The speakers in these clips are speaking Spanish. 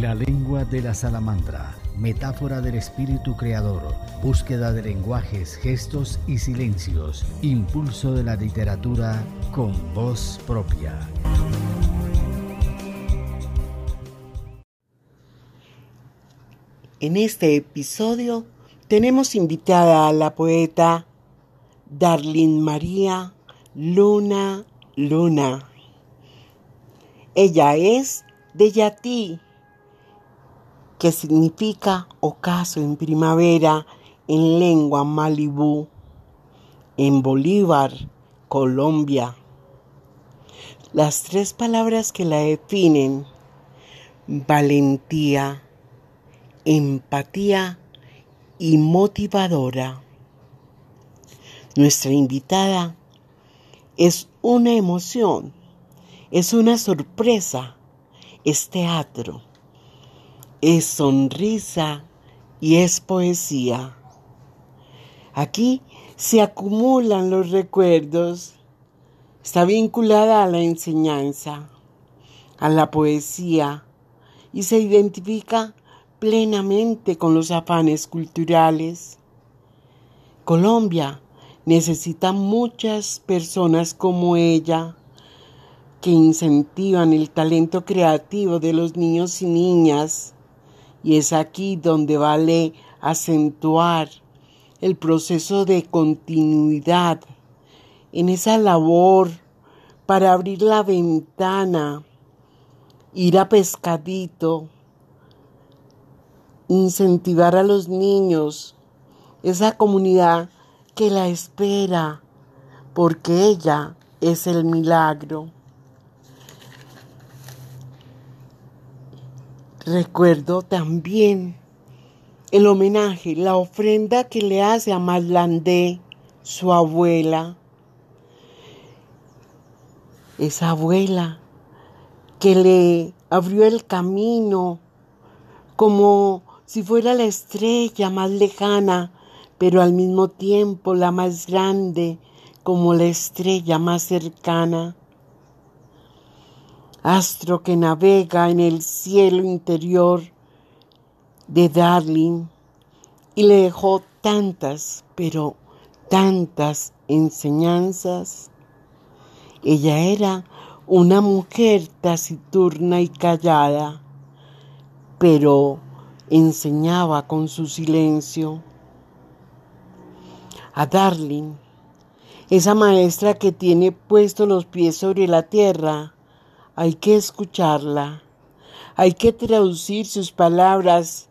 La lengua de la salamandra, metáfora del espíritu creador, búsqueda de lenguajes, gestos y silencios, impulso de la literatura con voz propia. En este episodio tenemos invitada a la poeta Darlene María Luna Luna. Ella es de Yatí, que significa ocaso en primavera en lengua malibú, en Bolívar, Colombia. Las tres palabras que la definen, valentía, empatía y motivadora. Nuestra invitada es una emoción, es una sorpresa, es teatro, es sonrisa y es poesía. Aquí se acumulan los recuerdos, está vinculada a la enseñanza, a la poesía y se identifica plenamente con los afanes culturales. Colombia necesita muchas personas como ella que incentivan el talento creativo de los niños y niñas. Y es aquí donde vale acentuar el proceso de continuidad en esa labor para abrir la ventana, ir a pescadito, incentivar a los niños, esa comunidad que la espera, porque ella es el milagro. Recuerdo también el homenaje, la ofrenda que le hace a Marlandé, su abuela. Esa abuela que le abrió el camino como si fuera la estrella más lejana, pero al mismo tiempo la más grande, como la estrella más cercana. Astro que navega en el cielo interior de Darling y le dejó tantas, pero tantas enseñanzas. Ella era una mujer taciturna y callada pero enseñaba con su silencio. A Darling, esa maestra que tiene puestos los pies sobre la tierra, hay que escucharla, hay que traducir sus palabras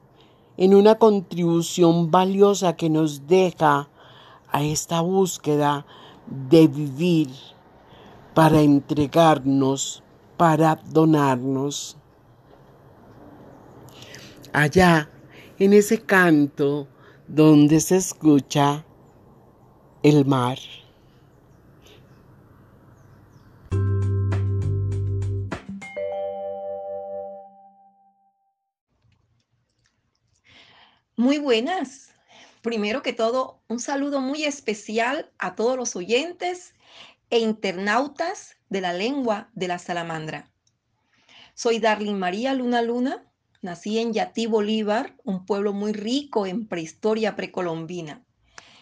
en una contribución valiosa que nos deja a esta búsqueda de vivir para entregarnos, para donarnos allá en ese canto donde se escucha el mar. Muy buenas. Primero que todo, un saludo muy especial a todos los oyentes e internautas de la lengua de la salamandra. Soy Darlene María Luna Luna, Nací en Yatí, Bolívar, un pueblo muy rico en prehistoria precolombina.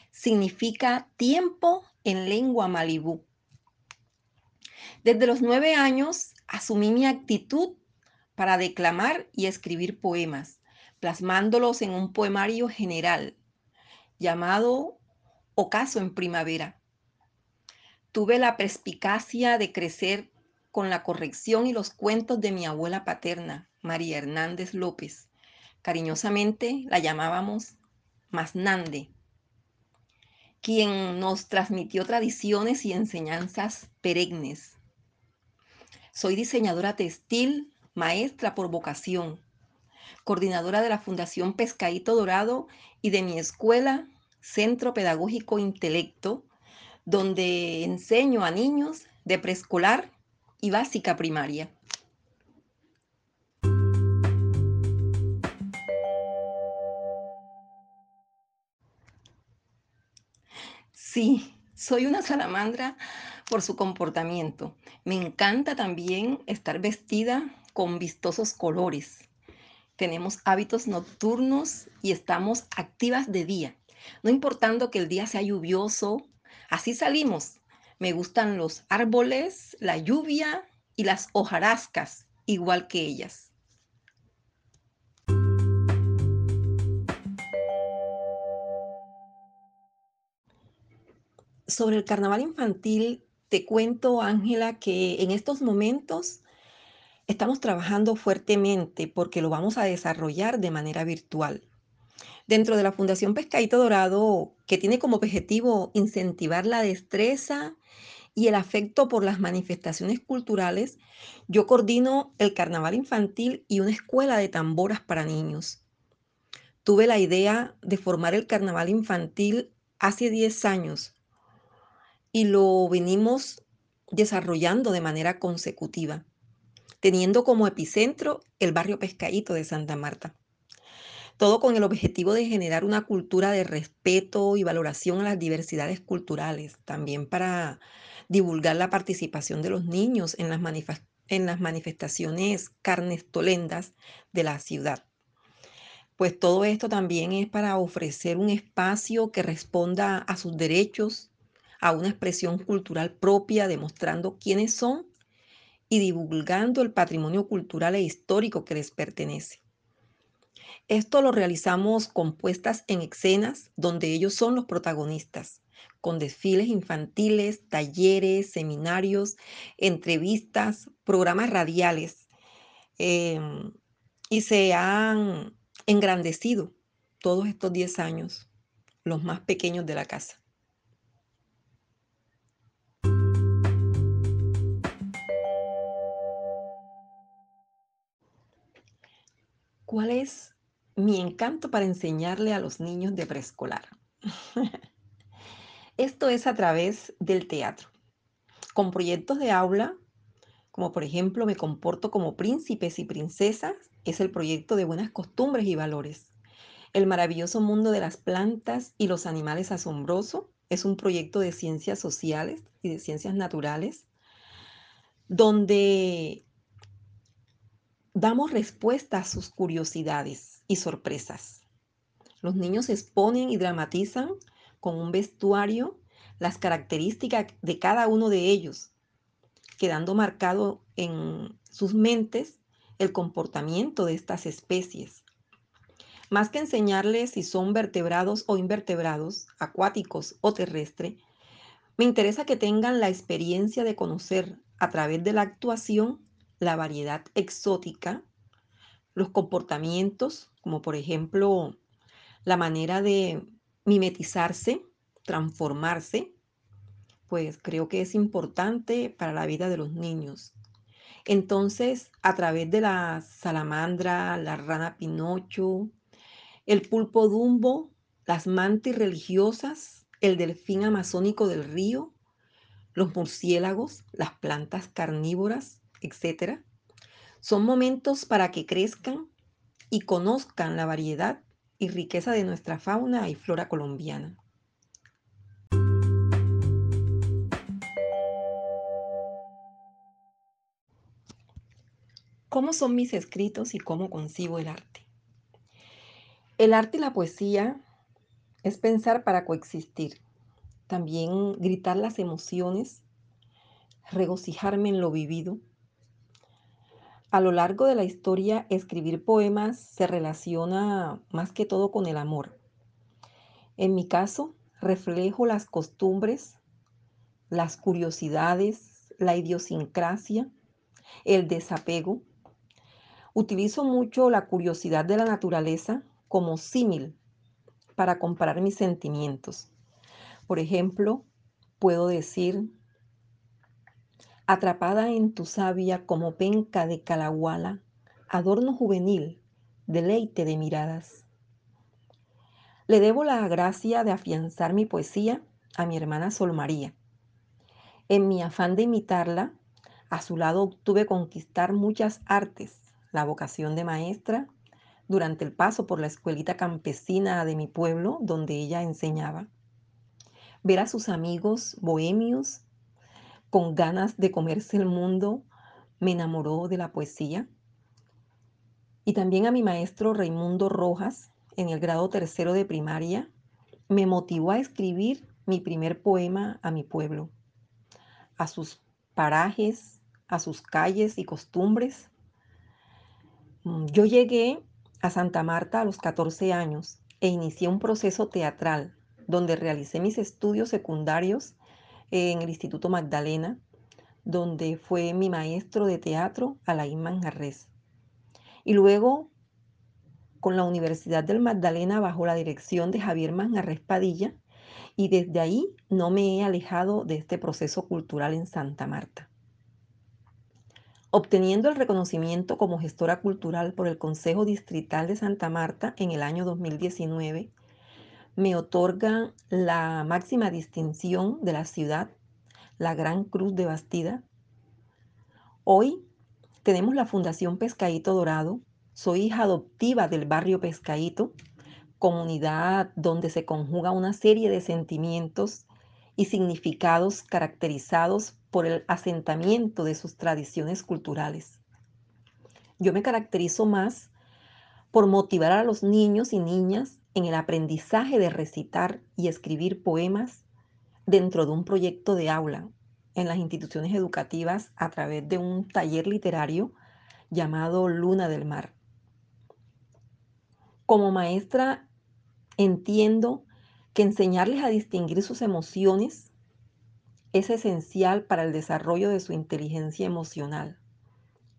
Significa tiempo en lengua malibú. Desde los nueve años asumí mi actitud para declamar y escribir poemas, plasmándolos en un poemario general llamado Ocaso en Primavera. Tuve la perspicacia de crecer con la corrección y los cuentos de mi abuela paterna, María Hernández López. Cariñosamente la llamábamos Masnande, quien nos transmitió tradiciones y enseñanzas perennes. Soy diseñadora textil, maestra por vocación, coordinadora de la Fundación Pescadito Dorado y de mi escuela, Centro Pedagógico Intelecto, donde enseño a niños de preescolar y básica primaria. Sí, soy una salamandra por su comportamiento. Me encanta también estar vestida con vistosos colores. Tenemos hábitos nocturnos y estamos activas de día. No importando que el día sea lluvioso, así salimos. Me gustan los árboles, la lluvia y las hojarascas, igual que ellas. Sobre el carnaval infantil, te cuento, Ángela, que en estos momentos estamos trabajando fuertemente porque lo vamos a desarrollar de manera virtual. Dentro de la Fundación Pescadito Dorado, que tiene como objetivo incentivar la destreza y el afecto por las manifestaciones culturales, yo coordino el carnaval infantil y una escuela de tamboras para niños. Tuve la idea de formar el carnaval infantil hace 10 años y lo venimos desarrollando de manera consecutiva, teniendo como epicentro el barrio Pescadito de Santa Marta. Todo con el objetivo de generar una cultura de respeto y valoración a las diversidades culturales, también para divulgar la participación de los niños en las, en las manifestaciones carnestolendas de la ciudad. Pues todo esto también es para ofrecer un espacio que responda a sus derechos, a una expresión cultural propia, demostrando quiénes son y divulgando el patrimonio cultural e histórico que les pertenece. Esto lo realizamos con puestas en escenas donde ellos son los protagonistas, con desfiles infantiles, talleres, seminarios, entrevistas, programas radiales. Em, y se han engrandecido todos estos 10 años, los más pequeños de la casa. ¿Cuál es mi encanto para enseñarle a los niños de preescolar? Esto es a través del teatro, con proyectos de aula, como por ejemplo Me comporto como príncipes y princesas, es el proyecto de buenas costumbres y valores. El maravilloso mundo de las plantas y los animales asombroso es un proyecto de ciencias sociales y de ciencias naturales, donde damos respuesta a sus curiosidades y sorpresas. Los niños exponen y dramatizan con un vestuario las características de cada uno de ellos, quedando marcado en sus mentes el comportamiento de estas especies. Más que enseñarles si son vertebrados o invertebrados, acuáticos o terrestres, me interesa que tengan la experiencia de conocer a través de la actuación la variedad exótica, los comportamientos, como por ejemplo la manera de mimetizarse, transformarse, pues creo que es importante para la vida de los niños. Entonces, a través de la salamandra, la rana pinocho, el pulpo dumbo, las mantis religiosas, el delfín amazónico del río, los murciélagos, las plantas carnívoras, etc. Son momentos para que crezcan y conozcan la variedad y riqueza de nuestra fauna y flora colombiana. ¿Cómo son mis escritos y cómo concibo el arte? El arte y la poesía es pensar para coexistir, también gritar las emociones, regocijarme en lo vivido, a lo largo de la historia, escribir poemas se relaciona más que todo con el amor. En mi caso, reflejo las costumbres, las curiosidades, la idiosincrasia, el desapego. Utilizo mucho la curiosidad de la naturaleza como símil para comparar mis sentimientos. Por ejemplo, puedo decir, atrapada en tu savia como penca de calahuala, adorno juvenil, deleite de miradas. Le debo la gracia de afianzar mi poesía a mi hermana Sol María. En mi afán de imitarla, a su lado obtuve conquistar muchas artes, la vocación de maestra, durante el paso por la escuelita campesina de mi pueblo donde ella enseñaba. Ver a sus amigos bohemios con ganas de comerse el mundo, me enamoró de la poesía. y también a mi maestro Raimundo Rojas en el grado tercero de primaria, me motivó a escribir mi primer poema a mi pueblo, a sus parajes, a sus calles y costumbres. Mm, yo llegué a Santa Marta a los 14 años e inicié un proceso teatral donde realicé mis estudios secundarios en el Instituto Magdalena, donde fue mi maestro de teatro Alain Manjarres. Y luego con la Universidad del Magdalena bajo la dirección de Javier Manjarres Padilla, y desde ahí no me he alejado de este proceso cultural en Santa Marta. Obteniendo el reconocimiento como gestora cultural por el Consejo Distrital de Santa Marta en el año 2019, me otorgan la máxima distinción de la ciudad, la Gran Cruz de Bastida. Hoy tenemos la Fundación Pescadito Dorado. Soy hija adoptiva del barrio Pescadito, comunidad donde se conjuga una serie de sentimientos y significados caracterizados por el asentamiento de sus tradiciones culturales. Yo me caracterizo más por motivar a los niños y niñas en el aprendizaje de recitar y escribir poemas dentro de un proyecto de aula en las instituciones educativas a través de un taller literario llamado Luna del Mar. Como maestra entiendo que enseñarles a distinguir sus emociones es esencial para el desarrollo de su inteligencia emocional.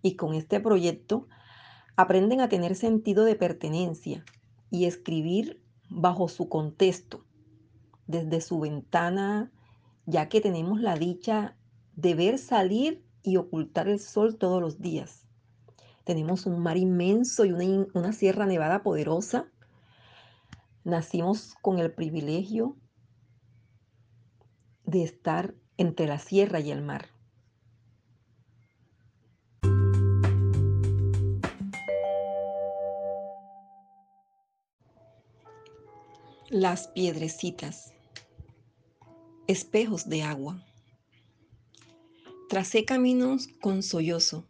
Y con este proyecto aprenden a tener sentido de pertenencia, y escribir bajo su contexto, desde su ventana, ya que tenemos la dicha de ver salir y ocultar el sol todos los días. Tenemos un mar inmenso y una, una sierra nevada poderosa. Nacimos con el privilegio de estar entre la sierra y el mar. Las piedrecitas. Espejos de agua. Tracé caminos con sollozo,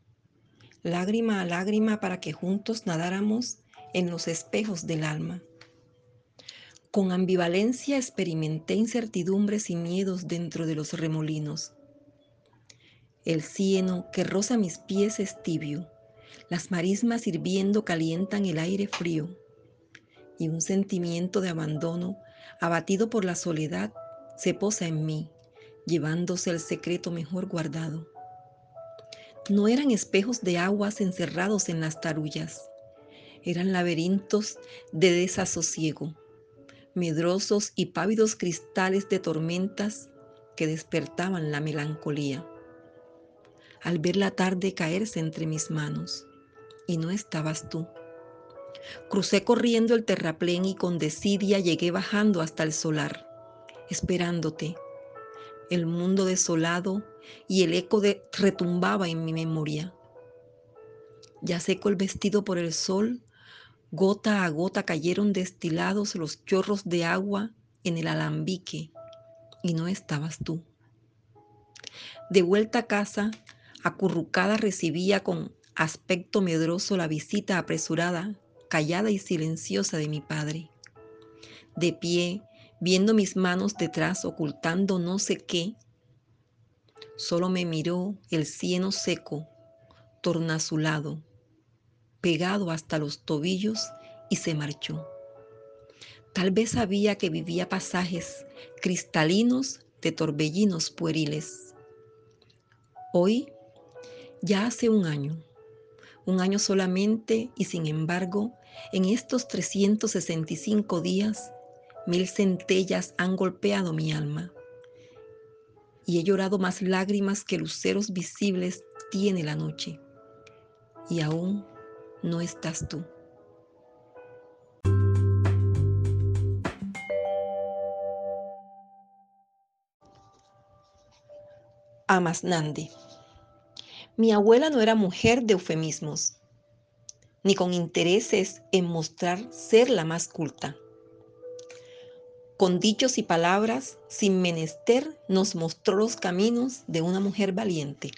lágrima a lágrima para que juntos nadáramos en los espejos del alma. Con ambivalencia experimenté incertidumbres y miedos dentro de los remolinos. El cieno que roza mis pies es tibio, las marismas hirviendo calientan el aire frío y un sentimiento de abandono, abatido por la soledad, se posa en mí, llevándose el secreto mejor guardado. No eran espejos de aguas encerrados en las tarullas, eran laberintos de desasosiego, medrosos y pávidos cristales de tormentas que despertaban la melancolía. Al ver la tarde caerse entre mis manos, y no estabas tú Crucé corriendo el terraplén y con desidia llegué bajando hasta el solar, esperándote. El mundo desolado y el eco de retumbaba en mi memoria. Ya seco el vestido por el sol, gota a gota cayeron destilados los chorros de agua en el alambique y no estabas tú. De vuelta a casa, acurrucada recibía con aspecto medroso la visita apresurada callada y silenciosa de mi padre. De pie, viendo mis manos detrás ocultando no sé qué, solo me miró el cieno seco, tornasulado, pegado hasta los tobillos y se marchó. Tal vez sabía que vivía pasajes cristalinos de torbellinos pueriles. Hoy, ya hace un año, un año solamente y sin embargo, en estos 365 días, mil centellas han golpeado mi alma y he llorado más lágrimas que luceros visibles tiene la noche. Y aún no estás tú. Amasnandi. Mi abuela no era mujer de eufemismos, ni con intereses en mostrar ser la más culta. Con dichos y palabras, sin menester, nos mostró los caminos de una mujer valiente.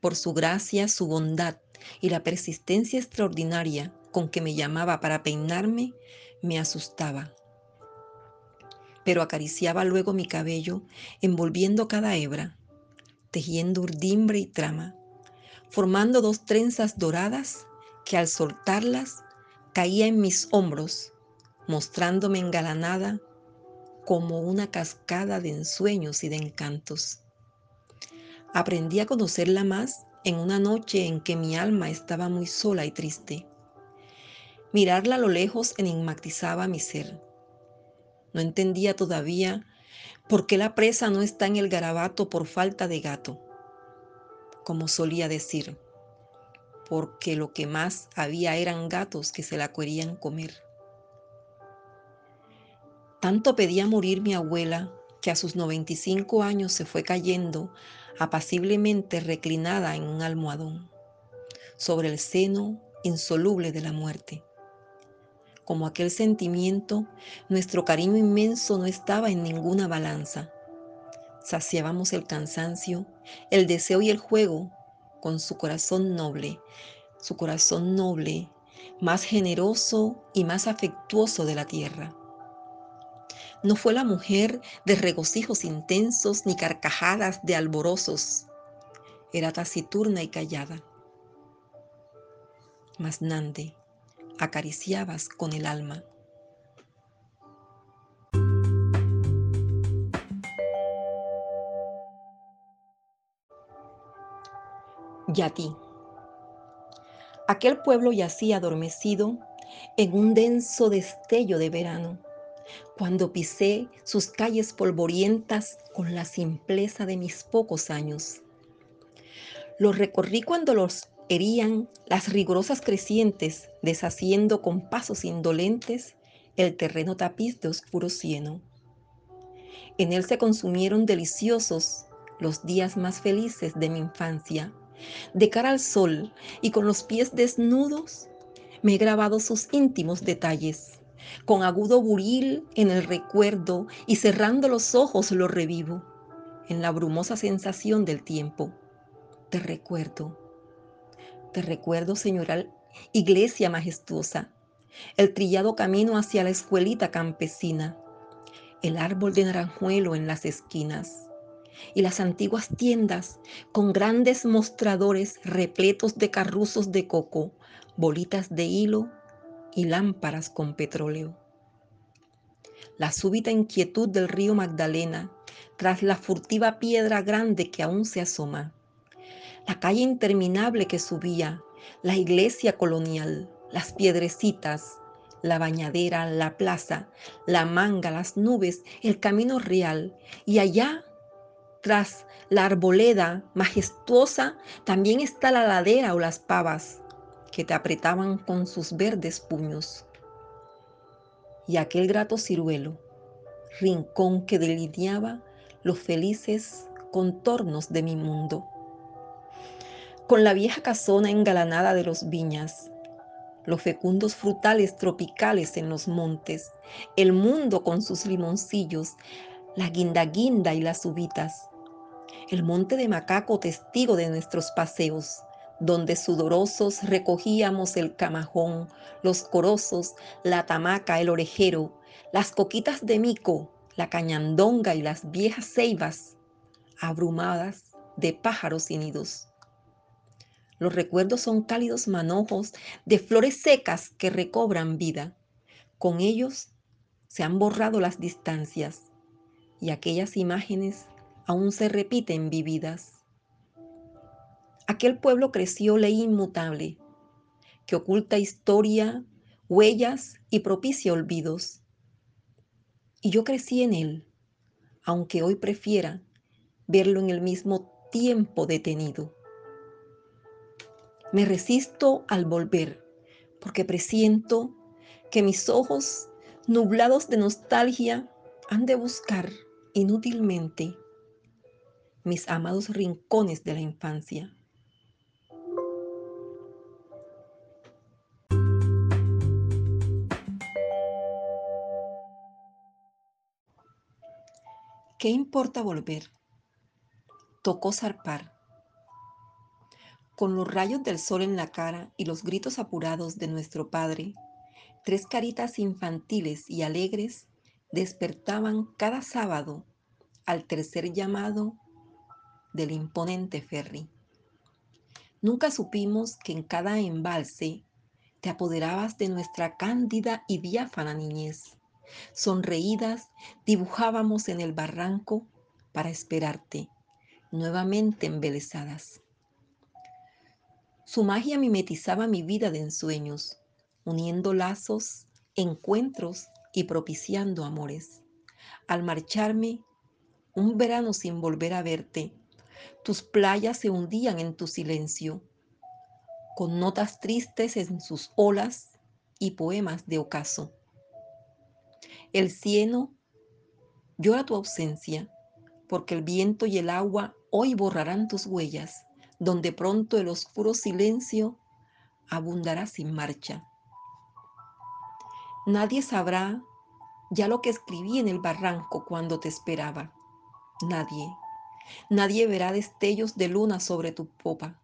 Por su gracia, su bondad y la persistencia extraordinaria con que me llamaba para peinarme me asustaba. Pero acariciaba luego mi cabello, envolviendo cada hebra, tejiendo urdimbre y trama, formando dos trenzas doradas que al soltarlas caía en mis hombros, mostrándome engalanada como una cascada de ensueños y de encantos. Aprendí a conocerla más en una noche en que mi alma estaba muy sola y triste. Mirarla a lo lejos enigmatizaba mi ser. No entendía todavía por qué la presa no está en el garabato por falta de gato, como solía decir, porque lo que más había eran gatos que se la querían comer. Tanto pedía morir mi abuela que a sus 95 años se fue cayendo apaciblemente reclinada en un almohadón, sobre el seno insoluble de la muerte. Como aquel sentimiento, nuestro cariño inmenso no estaba en ninguna balanza. Saciábamos el cansancio, el deseo y el juego con su corazón noble, su corazón noble, más generoso y más afectuoso de la tierra. No fue la mujer de regocijos intensos ni carcajadas de alborosos. Era taciturna y callada. Mas Nande, acariciabas con el alma. Yati. Aquel pueblo yacía adormecido en un denso destello de verano cuando pisé sus calles polvorientas con la simpleza de mis pocos años. Los recorrí cuando los herían las rigurosas crecientes, deshaciendo con pasos indolentes el terreno tapiz de oscuro cieno. En él se consumieron deliciosos los días más felices de mi infancia. De cara al sol y con los pies desnudos, me he grabado sus íntimos detalles. Con agudo buril en el recuerdo y cerrando los ojos lo revivo. En la brumosa sensación del tiempo. Te recuerdo, te recuerdo, señora iglesia majestuosa, el trillado camino hacia la escuelita campesina, el árbol de naranjuelo en las esquinas y las antiguas tiendas con grandes mostradores repletos de carruzos de coco, bolitas de hilo y lámparas con petróleo. La súbita inquietud del río Magdalena tras la furtiva piedra grande que aún se asoma. La calle interminable que subía, la iglesia colonial, las piedrecitas, la bañadera, la plaza, la manga, las nubes, el camino real. Y allá, tras la arboleda majestuosa, también está la ladera o las pavas, que te apretaban con sus verdes puños. Y aquel grato ciruelo, rincón que delineaba los felices contornos de mi mundo. Con la vieja casona engalanada de los viñas, los fecundos frutales tropicales en los montes, el mundo con sus limoncillos, la guinda y las uvitas, el monte de Macaco testigo de nuestros paseos, donde sudorosos recogíamos el camajón, los corozos, la tamaca, el orejero, las coquitas de mico, la cañandonga y las viejas ceibas, abrumadas de pájaros y nidos. Los recuerdos son cálidos manojos de flores secas que recobran vida. Con ellos se han borrado las distancias y aquellas imágenes aún se repiten vividas. Aquel pueblo creció ley inmutable, que oculta historia, huellas y propicia olvidos. Y yo crecí en él, aunque hoy prefiera verlo en el mismo tiempo detenido. Me resisto al volver, porque presiento que mis ojos, nublados de nostalgia, han de buscar inútilmente mis amados rincones de la infancia. ¿Qué importa volver? Tocó zarpar. Con los rayos del sol en la cara y los gritos apurados de nuestro padre, tres caritas infantiles y alegres despertaban cada sábado al tercer llamado del imponente ferry. Nunca supimos que en cada embalse te apoderabas de nuestra cándida y diáfana niñez. Sonreídas dibujábamos en el barranco para esperarte, nuevamente embelesadas. Su magia mimetizaba mi vida de ensueños, uniendo lazos, encuentros y propiciando amores. Al marcharme, un verano sin volver a verte, tus playas se hundían en tu silencio, con notas tristes en sus olas y poemas de ocaso. El cielo llora tu ausencia, porque el viento y el agua hoy borrarán tus huellas, donde pronto el oscuro silencio abundará sin marcha. Nadie sabrá ya lo que escribí en el barranco cuando te esperaba. Nadie. Nadie verá destellos de luna sobre tu popa.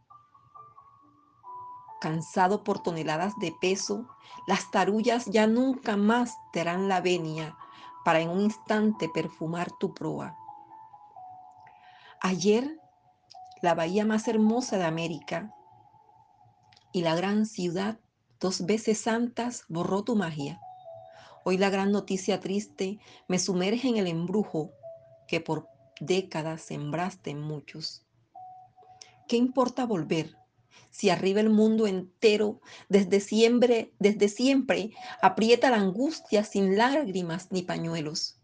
Cansado por toneladas de peso, las tarullas ya nunca más te harán la venia para en un instante perfumar tu proa. Ayer, la bahía más hermosa de América y la gran ciudad, dos veces santas, borró tu magia. Hoy la gran noticia triste me sumerge en el embrujo que por décadas sembraste en muchos. ¿Qué importa volver si arriba el mundo entero desde siempre, desde siempre aprieta la angustia sin lágrimas ni pañuelos?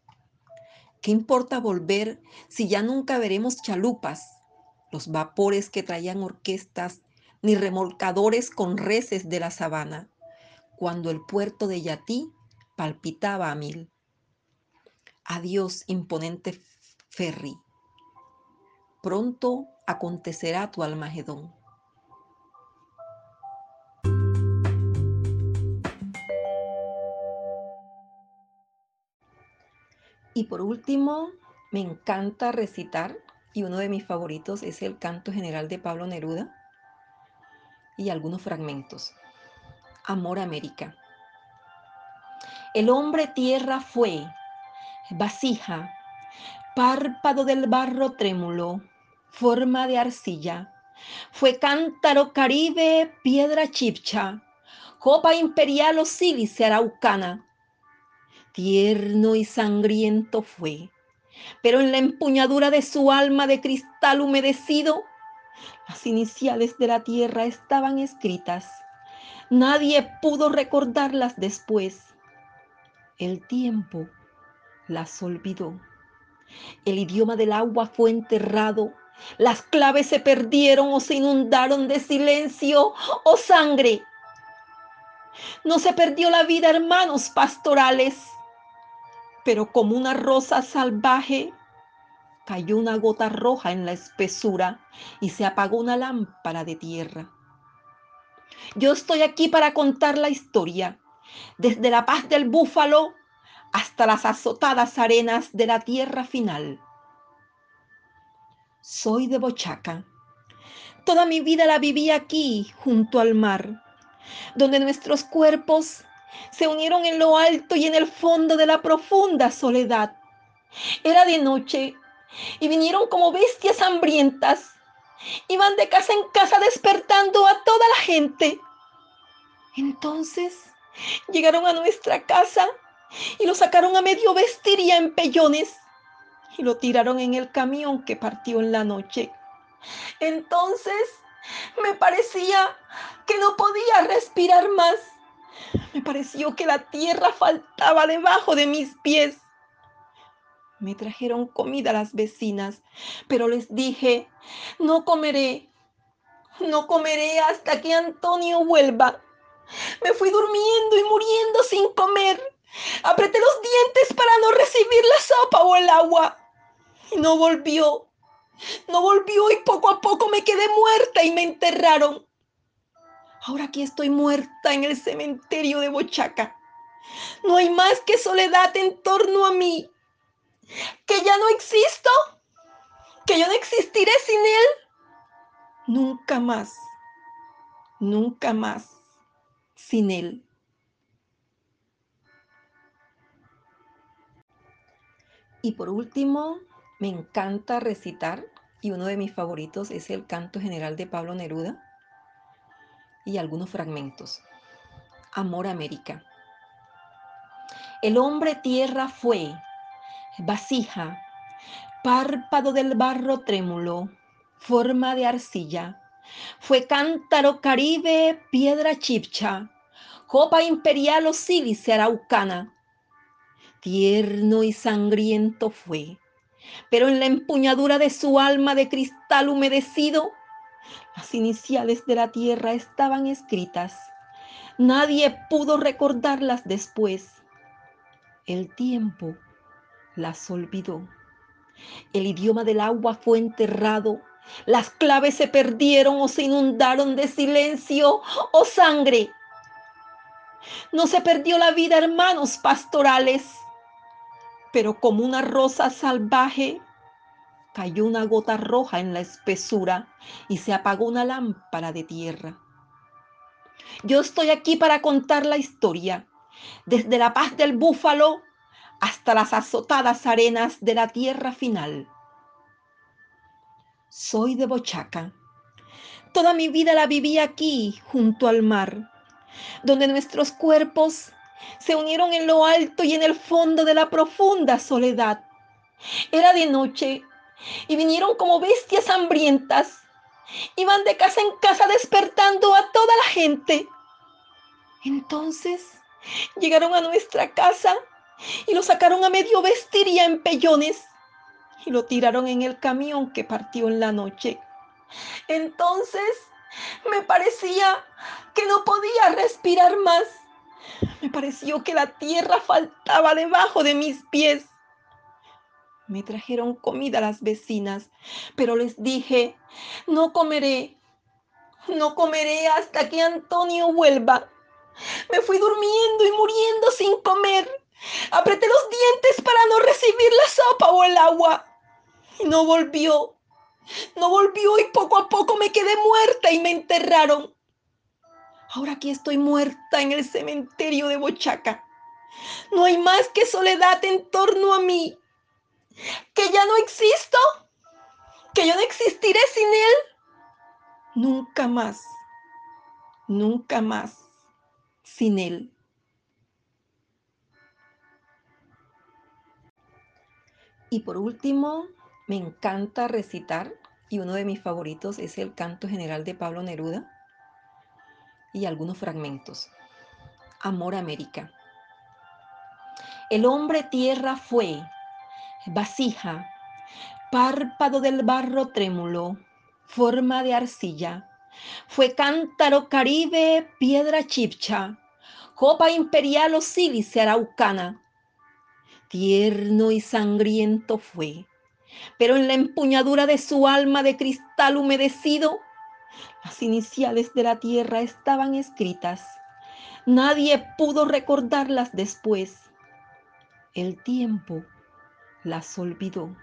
¿Qué importa volver si ya nunca veremos chalupas, los vapores que traían orquestas, ni remolcadores con reces de la sabana, cuando el puerto de Yatí palpitaba a mil. Adiós, imponente ferry. Pronto acontecerá tu almagedón. Y por último, me encanta recitar, y uno de mis favoritos es el canto general de Pablo Neruda y algunos fragmentos. Amor América. El hombre tierra fue, vasija, párpado del barro trémulo, forma de arcilla. Fue cántaro caribe, piedra chipcha, copa imperial o sílice araucana. Tierno y sangriento fue, pero en la empuñadura de su alma de cristal humedecido, las iniciales de la tierra estaban escritas. Nadie pudo recordarlas después el tiempo las olvidó. El idioma del agua fue enterrado. Las claves se perdieron o se inundaron de silencio o sangre. No se perdió la vida, hermanos pastorales, pero como una rosa salvaje cayó una gota roja en la espesura y se apagó una lámpara de tierra. Yo estoy aquí para contar la historia desde la paz del búfalo hasta las azotadas arenas de la tierra final. Soy de Bochaca. Toda mi vida la viví aquí, junto al mar, donde nuestros cuerpos se unieron en lo alto y en el fondo de la profunda soledad. Era de noche y vinieron como bestias hambrientas. Iban de casa en casa despertando a toda la gente. Entonces Llegaron a nuestra casa y lo sacaron a medio vestir y a empellones y lo tiraron en el camión que partió en la noche. Entonces me parecía que no podía respirar más. Me pareció que la tierra faltaba debajo de mis pies. Me trajeron comida las vecinas, pero les dije, no comeré, no comeré hasta que Antonio vuelva. Me fui durmiendo y muriendo sin comer. Apreté los dientes para no recibir la sopa o el agua. Y no volvió. No volvió y poco a poco me quedé muerta y me enterraron. Ahora aquí estoy muerta en el cementerio de Bochaca. No hay más que soledad en torno a mí. Que ya no existo. Que yo no existiré sin él. Nunca más. nunca más sin Él. Y por último, me encanta recitar, y uno de mis favoritos es el canto general de Pablo Neruda y algunos fragmentos. Amor América. El hombre tierra fue, vasija, párpado del barro trémulo, forma de arcilla. Fue cántaro caribe, piedra chipcha, copa imperial o sílice araucana. Tierno y sangriento fue, pero en la empuñadura de su alma de cristal humedecido, las iniciales de la tierra estaban escritas. Nadie pudo recordarlas después. El tiempo las olvidó. El idioma del agua fue enterrado. Las claves se perdieron o se inundaron de silencio o sangre. No se perdió la vida, hermanos pastorales, pero como una rosa salvaje cayó una gota roja en la espesura y se apagó una lámpara de tierra. Yo estoy aquí para contar la historia desde la paz del búfalo hasta las azotadas arenas de la tierra final. Soy de Bochaca. Toda mi vida la viví aquí, junto al mar, donde nuestros cuerpos se unieron en lo alto y en el fondo de la profunda soledad. Era de noche y vinieron como bestias hambrientas. Iban de casa en casa despertando a toda la gente. Entonces Llegaron a nuestra casa y lo sacaron a medio vestir y a empellones y lo tiraron en el camión que partió en la noche. Entonces me parecía que no podía respirar más. Me pareció que la tierra faltaba debajo de mis pies. Me trajeron comida las vecinas, pero les dije, no comeré, no comeré hasta que Antonio vuelva. Me fui durmiendo y muriendo sin comer. Apreté los dientes para no recibir la sopa o el agua. Y no volvió. No volvió y poco a poco me quedé muerta y me enterraron. Ahora aquí estoy muerta en el cementerio de Bochaca. No hay más que soledad en torno a mí. Que ya no existo. Que yo no existiré sin él. Nunca más. Nunca más sin Él. Y por último, me encanta recitar, y uno de mis favoritos es el canto general de Pablo Neruda y algunos fragmentos. Amor América. El hombre tierra fue, vasija, párpado del barro trémulo, forma de arcilla, fue cántaro caribe, piedra chipcha, copa imperial o sílice araucana. Tierno y sangriento fue, pero en la empuñadura de su alma de cristal humedecido, las iniciales de la tierra estaban escritas. Nadie pudo recordarlas después. El tiempo las olvidó.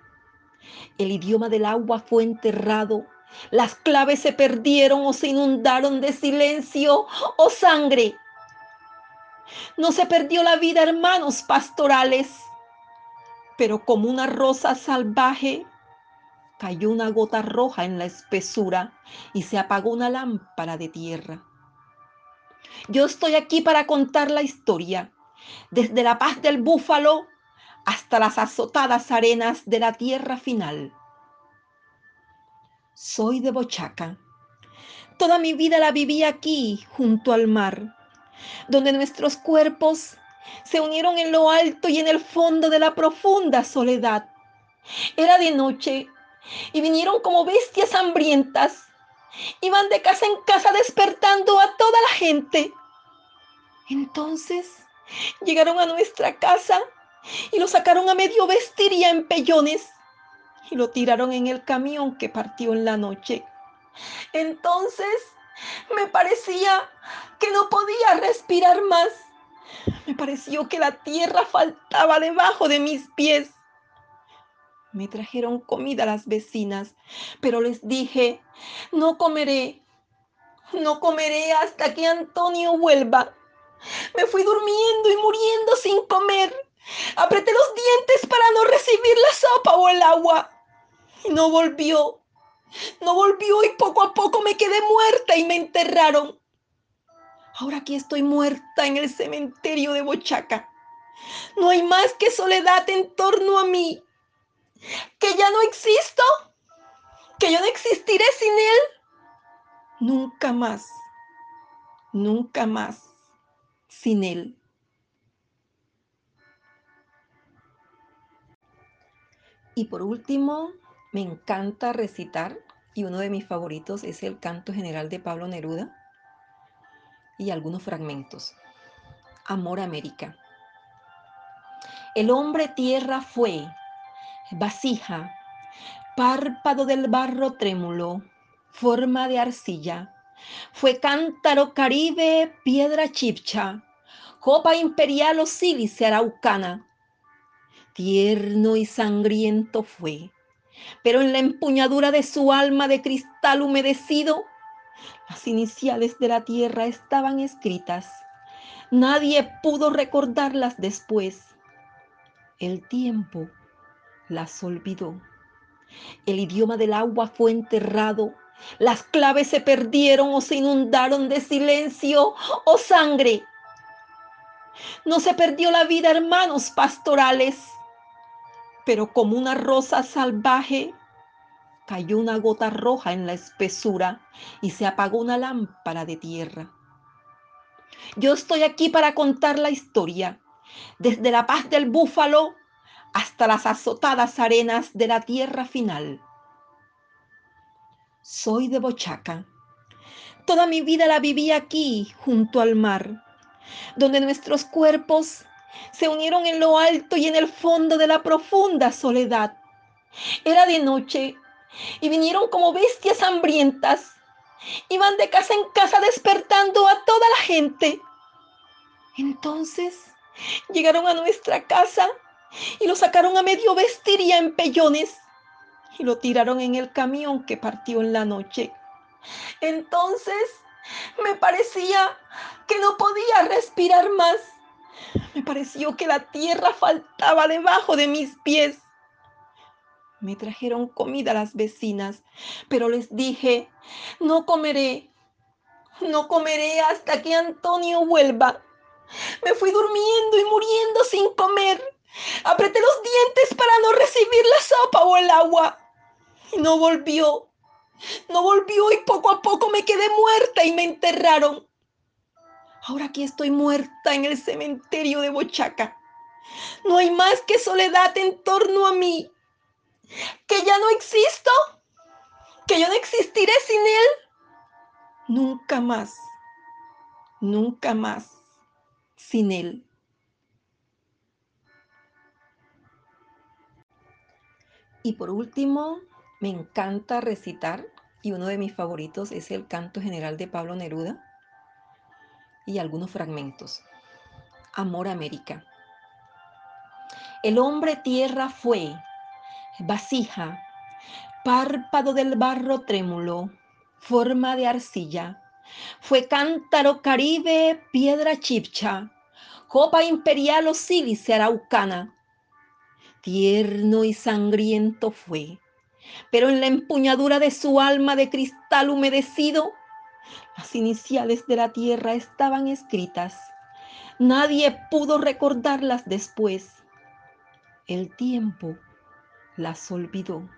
El idioma del agua fue enterrado las claves se perdieron o se inundaron de silencio o sangre. No se perdió la vida, hermanos pastorales, pero como una rosa salvaje cayó una gota roja en la espesura y se apagó una lámpara de tierra. Yo estoy aquí para contar la historia, desde la paz del búfalo hasta las azotadas arenas de la tierra final. Soy de Bochaca. Toda mi vida la viví aquí, junto al mar, donde nuestros cuerpos se unieron en lo alto y en el fondo de la profunda soledad. Era de noche y vinieron como bestias hambrientas. Iban de casa en casa despertando a toda la gente. Entonces llegaron a nuestra casa y lo sacaron a medio vestir y a empellones y lo tiraron en el camión que partió en la noche. Entonces me parecía que no podía respirar más. Me pareció que la tierra faltaba debajo de mis pies. Me trajeron comida las vecinas, pero les dije, no comeré, No comeré hasta que Antonio vuelva. Me fui durmiendo y muriendo sin comer. Apreté los dientes para no recibir la sopa o el agua. Y no volvió. No volvió y poco a poco me quedé muerta y me enterraron. Ahora aquí estoy muerta en el cementerio de Bochaca. No hay más que soledad en torno a mí. Que ya no existo. Que yo no existiré sin él. Nunca más. Nunca más sin él. Y por último, me encanta recitar y uno de mis favoritos es el canto general de Pablo Neruda y algunos fragmentos. Amor América. El hombre tierra fue, vasija, párpado del barro trémulo, forma de arcilla, fue cántaro caribe, piedra chipcha, copa imperial o sílice araucana. Tierno y sangriento fue, pero en la empuñadura de su alma de cristal humedecido, las iniciales de la tierra estaban escritas. Nadie pudo recordarlas después. El tiempo las olvidó. El idioma del agua fue enterrado. Las claves se perdieron o se inundaron de silencio o sangre. No se perdió la vida, hermanos pastorales, pero como una rosa salvaje cayó una gota roja en la espesura y se apagó una lámpara de tierra. Yo estoy aquí para contar la historia, desde la paz del búfalo hasta las azotadas arenas de la tierra final. Soy de Bochaca. Toda mi vida la viví aquí, junto al mar, donde nuestros cuerpos se unieron en lo alto y en el fondo de la profunda soledad. Era de noche y vinieron como bestias hambrientas. Iban de casa en casa despertando a toda la gente. Entonces llegaron a nuestra casa y lo sacaron a medio vestir y a empellones y lo tiraron en el camión que partió en la noche. Entonces me parecía que no podía respirar más. Me pareció que la tierra faltaba debajo de mis pies. Me trajeron comida las vecinas, pero les dije, no comeré, no comeré hasta que Antonio vuelva. Me fui durmiendo y muriendo sin comer. Apreté los dientes para no recibir la sopa o el agua. Y no volvió. No volvió y poco a poco me quedé muerta y me enterraron. Ahora aquí estoy muerta en el cementerio de Bochaca. No hay más que soledad en torno a mí que ya no existo, que yo no existiré sin Él. Nunca más, nunca más sin Él. Y por último, me encanta recitar y uno de mis favoritos es el canto general de Pablo Neruda y algunos fragmentos. Amor América. El hombre tierra fue, vasija, párpado del barro trémulo, forma de arcilla. Fue cántaro caribe, piedra chipcha, copa imperial o sílice araucana. Tierno y sangriento fue, pero en la empuñadura de su alma de cristal humedecido, las iniciales de la tierra estaban escritas. Nadie pudo recordarlas después. El tiempo las olvidó.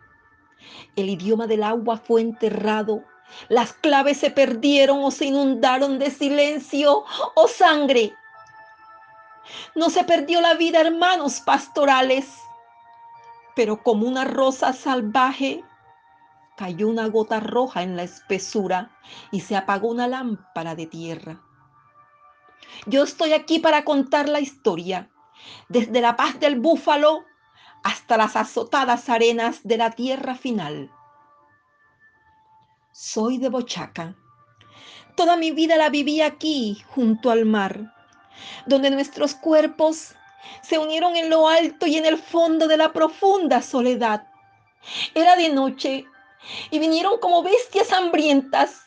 El idioma del agua fue enterrado. Las claves se perdieron o se inundaron de silencio o sangre. No se perdió la vida, hermanos pastorales, pero como una rosa salvaje cayó una gota roja en la espesura y se apagó una lámpara de tierra. Yo estoy aquí para contar la historia, desde la paz del búfalo hasta las azotadas arenas de la tierra final. Soy de Bochaca. Toda mi vida la viví aquí, junto al mar, donde nuestros cuerpos se unieron en lo alto y en el fondo de la profunda soledad. Era de noche y vinieron como bestias hambrientas.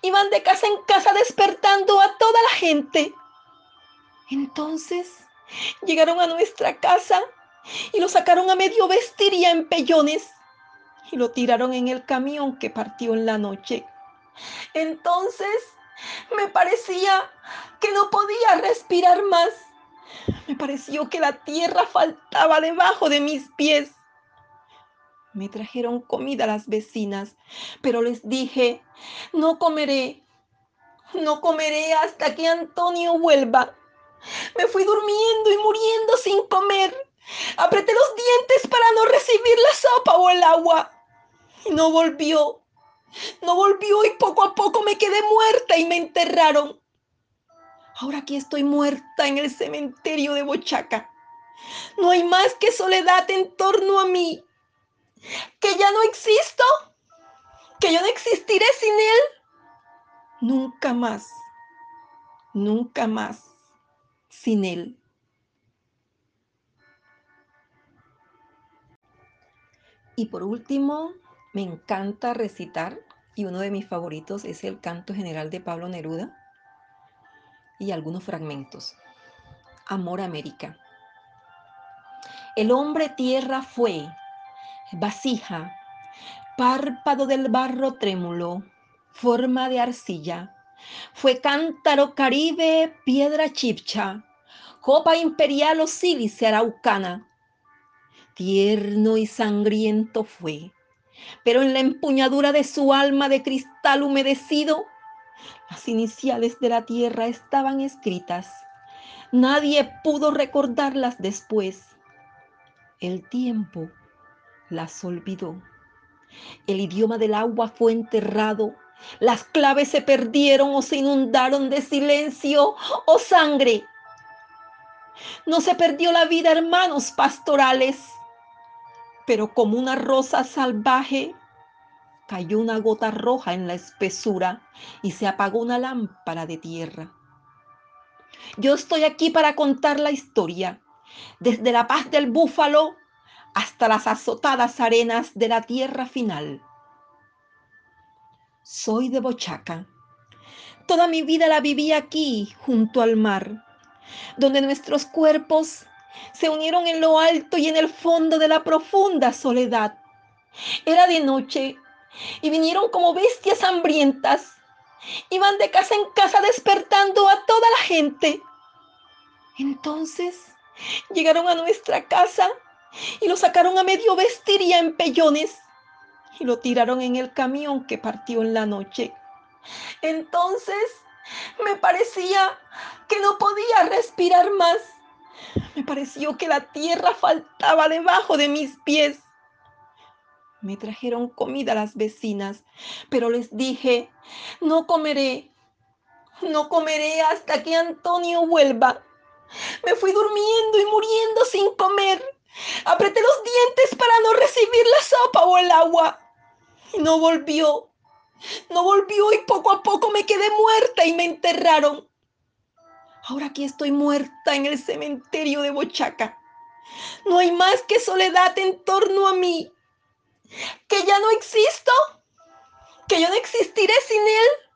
iban de casa en casa despertando a toda la gente. Entonces llegaron a nuestra casa y lo sacaron a medio vestir y a empellones y lo tiraron en el camión que partió en la noche. Entonces me parecía que no podía respirar más. Me pareció que la tierra faltaba debajo de mis pies. Me trajeron comida las vecinas, pero les dije, no comeré, no comeré hasta que Antonio vuelva. Me fui durmiendo y muriendo sin comer. Apreté los dientes para no recibir la sopa o el agua. Y no volvió. No volvió y poco a poco me quedé muerta y me enterraron. Ahora aquí estoy muerta en el cementerio de Bochaca. No hay más que soledad en torno a mí que ya no existo, que yo no existiré sin Él. Nunca más, nunca más sin Él. Y por último, me encanta recitar, y uno de mis favoritos es el canto general de Pablo Neruda y algunos fragmentos. Amor América. El hombre tierra fue vasija, párpado del barro trémulo, forma de arcilla. Fue cántaro caribe, piedra chipcha, copa imperial o araucana. Tierno y sangriento fue, pero en la empuñadura de su alma de cristal humedecido, las iniciales de la tierra estaban escritas. Nadie pudo recordarlas después. El tiempo las olvidó. El idioma del agua fue enterrado. Las claves se perdieron o se inundaron de silencio o sangre. No se perdió la vida, hermanos pastorales, pero como una rosa salvaje, cayó una gota roja en la espesura y se apagó una lámpara de tierra. Yo estoy aquí para contar la historia, desde la paz del búfalo hasta las azotadas arenas de la tierra final. Soy de Bochaca. Toda mi vida la viví aquí, junto al mar, donde nuestros cuerpos se unieron en lo alto y en el fondo de la profunda soledad. Era de noche y vinieron como bestias hambrientas. Iban de casa en casa despertando a toda la gente. Entonces llegaron a nuestra casa y lo sacaron a medio vestir y a empellones y lo tiraron en el camión que partió en la noche. Entonces me parecía que no podía respirar más. Me pareció que la tierra faltaba debajo de mis pies. Me trajeron comida las vecinas, pero les dije, no comeré, no comeré hasta que Antonio vuelva. Me fui durmiendo y muriendo sin comer. Apreté los dientes para no recibir la sopa o el agua. Y no volvió. No volvió y poco a poco me quedé muerta y me enterraron. Ahora aquí estoy muerta en el cementerio de Bochaca. No hay más que soledad en torno a mí. Que ya no existo. Que yo no existiré sin él.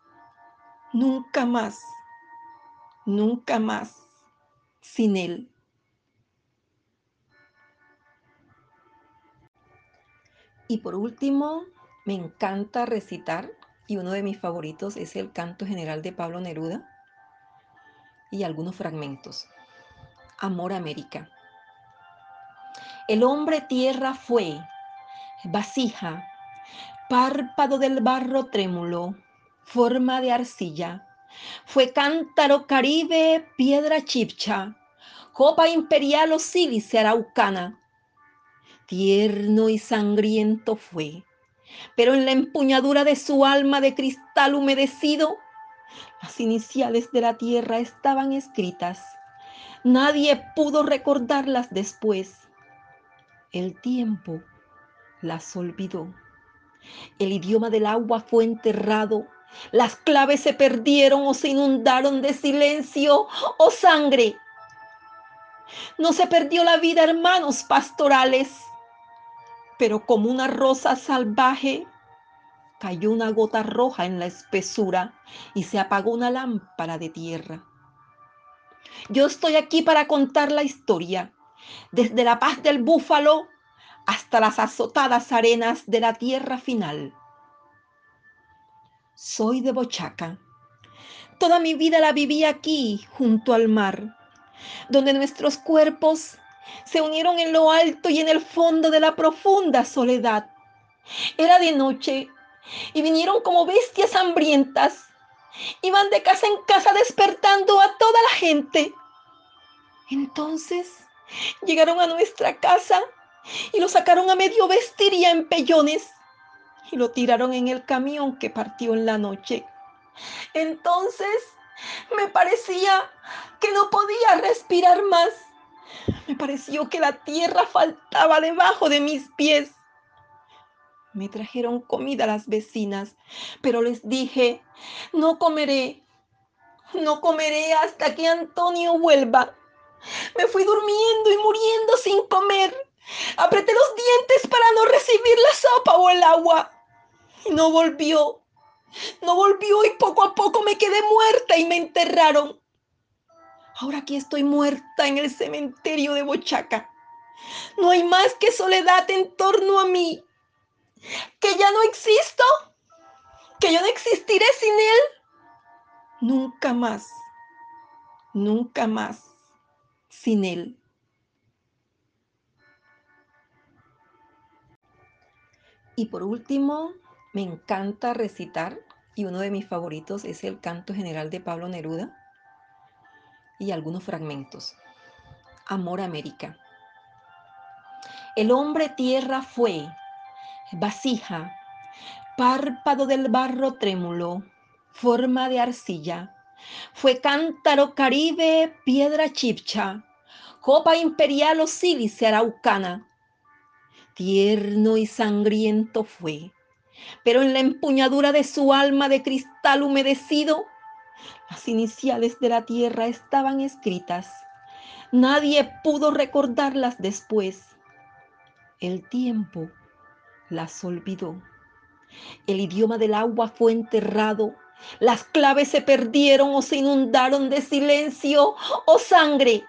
Nunca más. Nunca más sin él. Y por último, me encanta recitar, y uno de mis favoritos es el canto general de Pablo Neruda y algunos fragmentos. Amor América. El hombre tierra fue, vasija, párpado del barro trémulo, forma de arcilla. Fue cántaro caribe, piedra chipcha, copa imperial o sílice araucana tierno y sangriento fue, pero en la empuñadura de su alma de cristal humedecido, las iniciales de la tierra estaban escritas. Nadie pudo recordarlas después. El tiempo las olvidó. El idioma del agua fue enterrado. Las claves se perdieron o se inundaron de silencio o sangre. No se perdió la vida, hermanos pastorales pero como una rosa salvaje cayó una gota roja en la espesura y se apagó una lámpara de tierra. Yo estoy aquí para contar la historia, desde la paz del búfalo hasta las azotadas arenas de la tierra final. Soy de Bochaca. Toda mi vida la viví aquí, junto al mar, donde nuestros cuerpos se unieron en lo alto y en el fondo de la profunda soledad. Era de noche y vinieron como bestias hambrientas. Iban de casa en casa despertando a toda la gente. Entonces llegaron a nuestra casa y lo sacaron a medio vestir y a empellones y lo tiraron en el camión que partió en la noche. Entonces me parecía que no podía respirar más. Me pareció que la tierra faltaba debajo de mis pies. Me trajeron comida las vecinas, pero les dije, no comeré, no comeré hasta que Antonio vuelva. Me fui durmiendo y muriendo sin comer. Apreté los dientes para no recibir la sopa o el agua. Y no volvió. No volvió y poco a poco me quedé muerta y me enterraron. Ahora aquí estoy muerta en el cementerio de Bochaca. No hay más que soledad en torno a mí que ya no existo, que yo no existiré sin Él. Nunca más, nunca más sin Él. Y por último, me encanta recitar, y uno de mis favoritos es el canto general de Pablo Neruda y algunos fragmentos. Amor América. El hombre tierra fue vasija, párpado del barro trémulo, forma de arcilla. Fue cántaro caribe, piedra chipcha, copa imperial o sílice araucana. Tierno y sangriento fue, pero en la empuñadura de su alma de cristal humedecido, las iniciales de la tierra estaban escritas. Nadie pudo recordarlas después. El tiempo las olvidó. El idioma del agua fue enterrado. Las claves se perdieron o se inundaron de silencio o sangre.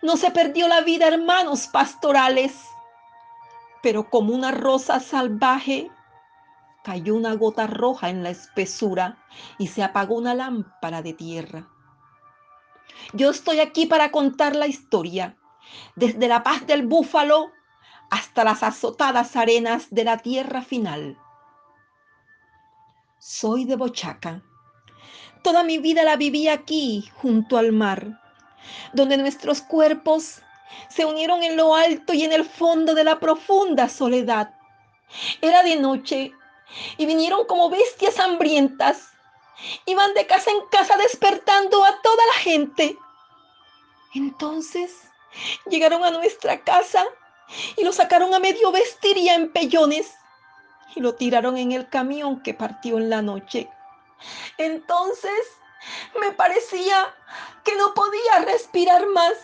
No se perdió la vida, hermanos pastorales, pero como una rosa salvaje, cayó una gota roja en la espesura y se apagó una lámpara de tierra. Yo estoy aquí para contar la historia, desde la paz del búfalo hasta las azotadas arenas de la tierra final. Soy de Bochaca. Toda mi vida la viví aquí, junto al mar, donde nuestros cuerpos se unieron en lo alto y en el fondo de la profunda soledad. Era de noche y vinieron como bestias hambrientas. Iban de casa en casa despertando a toda la gente. Entonces llegaron a nuestra casa y lo sacaron a medio vestir y a empellones y lo tiraron en el camión que partió en la noche. Entonces me parecía que no podía respirar más.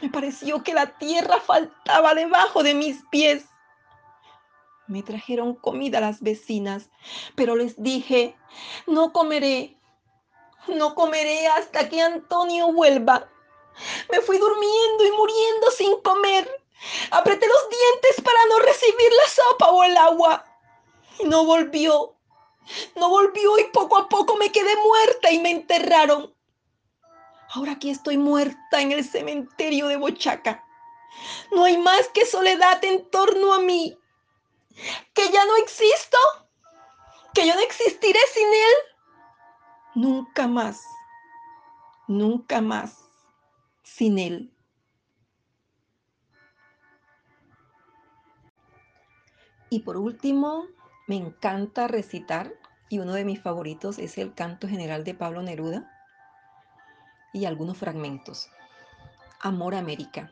Me pareció que la tierra faltaba debajo de mis pies. Me trajeron comida las vecinas, pero les dije, no comeré, no comeré hasta que Antonio vuelva. Me fui durmiendo y muriendo sin comer. Apreté los dientes para no recibir la sopa o el agua. Y no volvió. No volvió y poco a poco me quedé muerta y me enterraron. Ahora aquí estoy muerta en el cementerio de Bochaca. No hay más que soledad en torno a mí. Que ya no existo. Que yo no existiré sin él. Nunca más. Nunca más sin él. Y por último, me encanta recitar, y uno de mis favoritos es el canto general de Pablo Neruda y algunos fragmentos. Amor América.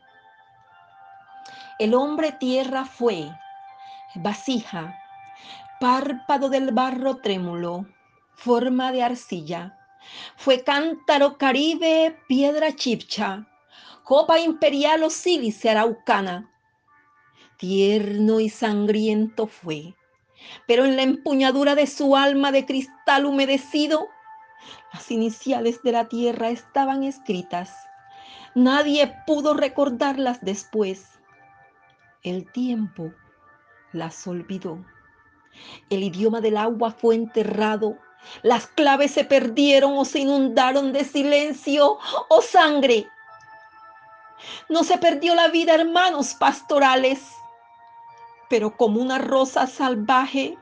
El hombre tierra fue, vasija, párpado del barro trémulo, forma de arcilla. Fue cántaro caribe, piedra chipcha, copa imperial o sílice araucana tierno y sangriento fue, pero en la empuñadura de su alma de cristal humedecido, las iniciales de la tierra estaban escritas. Nadie pudo recordarlas después. El tiempo las olvidó. El idioma del agua fue enterrado. Las claves se perdieron o se inundaron de silencio o sangre. No se perdió la vida, hermanos pastorales, pero como una rosa salvaje,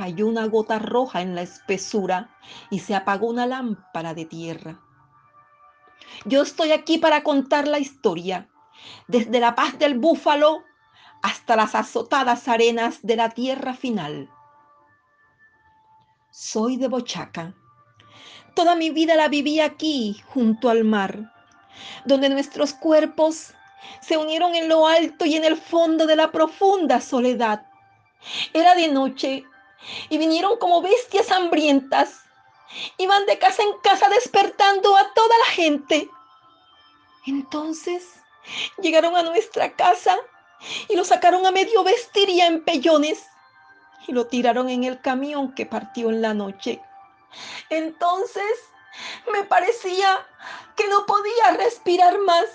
cayó una gota roja en la espesura y se apagó una lámpara de tierra. Yo estoy aquí para contar la historia, desde la paz del búfalo hasta las azotadas arenas de la tierra final. Soy de Bochaca. Toda mi vida la viví aquí, junto al mar, donde nuestros cuerpos se unieron en lo alto y en el fondo de la profunda soledad. Era de noche y vinieron como bestias hambrientas. Iban de casa en casa despertando a toda la gente. Entonces llegaron a nuestra casa y lo sacaron a medio vestir y a empellones y lo tiraron en el camión que partió en la noche. Entonces me parecía que no podía respirar más.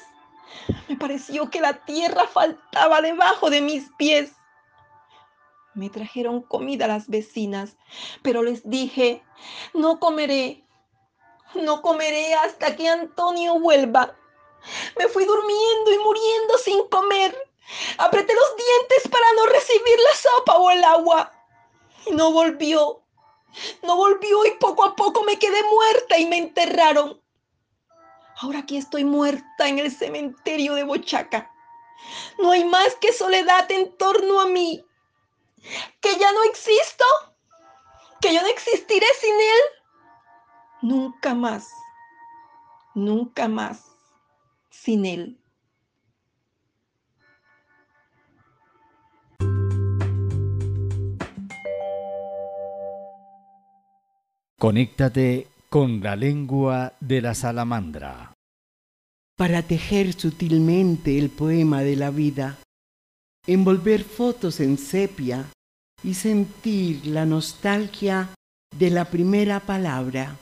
Me pareció que la tierra faltaba debajo de mis pies. Me trajeron comida las vecinas, pero les dije, no comeré, no comeré hasta que Antonio vuelva. Me fui durmiendo y muriendo sin comer. Apreté los dientes para no recibir la sopa o el agua. Y no volvió. No volvió y poco a poco me quedé muerta y me enterraron. Ahora aquí estoy muerta en el cementerio de Bochaca. No hay más que soledad en torno a mí. Que ya no existo. Que yo no existiré sin él. Nunca más. Nunca más sin él. Conéctate con la lengua de la salamandra. Para tejer sutilmente el poema de la vida, envolver fotos en sepia y sentir la nostalgia de la primera palabra.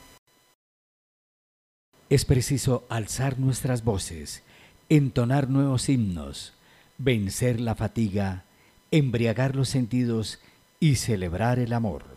Es preciso alzar nuestras voces, entonar nuevos himnos, vencer la fatiga, embriagar los sentidos y celebrar el amor.